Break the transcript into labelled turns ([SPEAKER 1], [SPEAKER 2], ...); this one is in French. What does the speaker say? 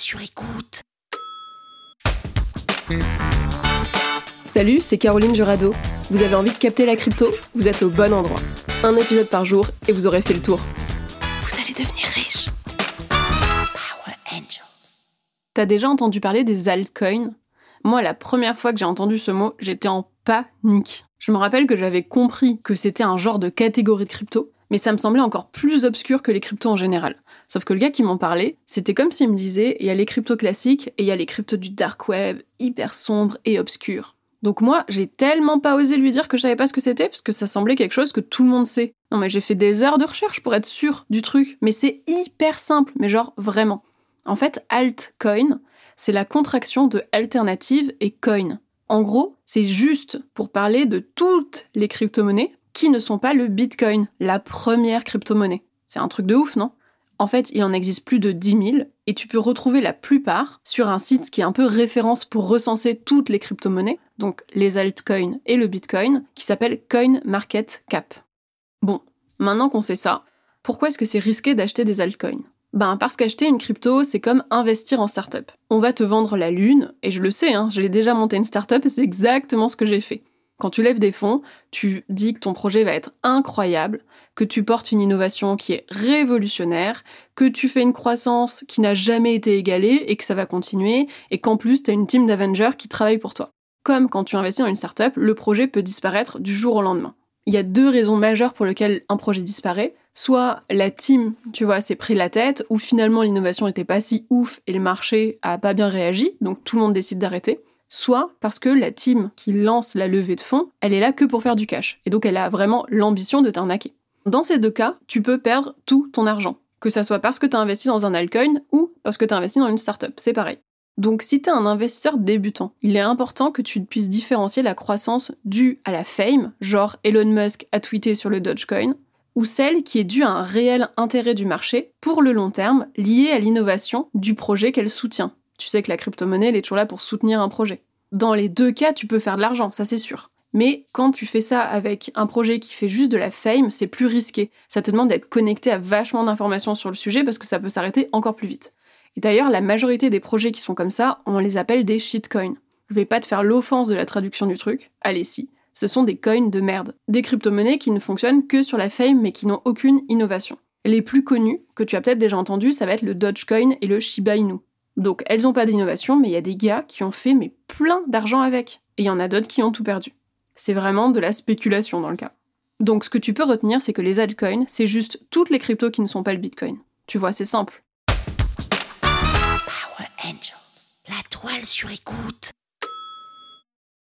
[SPEAKER 1] sur écoute.
[SPEAKER 2] Salut, c'est Caroline Jurado. Vous avez envie de capter la crypto? Vous êtes au bon endroit. Un épisode par jour et vous aurez fait le tour.
[SPEAKER 1] Vous allez devenir riche. Power Angels.
[SPEAKER 2] T'as déjà entendu parler des altcoins? Moi, la première fois que j'ai entendu ce mot, j'étais en panique. Je me rappelle que j'avais compris que c'était un genre de catégorie de crypto, mais ça me semblait encore plus obscur que les cryptos en général. Sauf que le gars qui m'en parlait, c'était comme s'il me disait il y a les cryptos classiques et il y a les cryptos du dark web, hyper sombres et obscurs. Donc moi, j'ai tellement pas osé lui dire que je savais pas ce que c'était, parce que ça semblait quelque chose que tout le monde sait. Non mais j'ai fait des heures de recherche pour être sûr du truc, mais c'est hyper simple, mais genre vraiment. En fait, altcoin, c'est la contraction de alternative et coin. En gros, c'est juste pour parler de toutes les crypto-monnaies qui ne sont pas le Bitcoin, la première crypto-monnaie. C'est un truc de ouf, non? En fait, il en existe plus de 10 000 et tu peux retrouver la plupart sur un site qui est un peu référence pour recenser toutes les crypto-monnaies, donc les altcoins et le Bitcoin, qui s'appelle CoinMarketCap. Bon, maintenant qu'on sait ça, pourquoi est-ce que c'est risqué d'acheter des altcoins? Ben parce qu'acheter une crypto, c'est comme investir en startup. On va te vendre la lune, et je le sais, hein, j'ai déjà monté une startup, c'est exactement ce que j'ai fait. Quand tu lèves des fonds, tu dis que ton projet va être incroyable, que tu portes une innovation qui est révolutionnaire, que tu fais une croissance qui n'a jamais été égalée et que ça va continuer, et qu'en plus, tu as une team d'Avengers qui travaille pour toi. Comme quand tu investis dans une startup, le projet peut disparaître du jour au lendemain. Il y a deux raisons majeures pour lesquelles un projet disparaît. Soit la team, tu vois, s'est pris la tête, ou finalement l'innovation n'était pas si ouf et le marché a pas bien réagi, donc tout le monde décide d'arrêter soit parce que la team qui lance la levée de fonds, elle est là que pour faire du cash. Et donc elle a vraiment l'ambition de t'arnaquer. Dans ces deux cas, tu peux perdre tout ton argent. Que ça soit parce que tu as investi dans un altcoin ou parce que tu as investi dans une startup, c'est pareil. Donc si tu es un investisseur débutant, il est important que tu puisses différencier la croissance due à la fame, genre Elon Musk a tweeté sur le Dogecoin, ou celle qui est due à un réel intérêt du marché pour le long terme lié à l'innovation du projet qu'elle soutient. Tu sais que la crypto-monnaie, elle est toujours là pour soutenir un projet. Dans les deux cas, tu peux faire de l'argent, ça c'est sûr. Mais quand tu fais ça avec un projet qui fait juste de la fame, c'est plus risqué. Ça te demande d'être connecté à vachement d'informations sur le sujet parce que ça peut s'arrêter encore plus vite. Et d'ailleurs, la majorité des projets qui sont comme ça, on les appelle des shitcoins. Je vais pas te faire l'offense de la traduction du truc. Allez, si. Ce sont des coins de merde. Des crypto-monnaies qui ne fonctionnent que sur la fame mais qui n'ont aucune innovation. Les plus connus, que tu as peut-être déjà entendu, ça va être le Dogecoin et le Shiba Inu. Donc elles n'ont pas d'innovation, mais il y a des gars qui ont fait mais plein d'argent avec. Et il y en a d'autres qui ont tout perdu. C'est vraiment de la spéculation dans le cas. Donc ce que tu peux retenir, c'est que les altcoins, c'est juste toutes les cryptos qui ne sont pas le Bitcoin. Tu vois, c'est simple.
[SPEAKER 1] Power Angels. La toile sur écoute.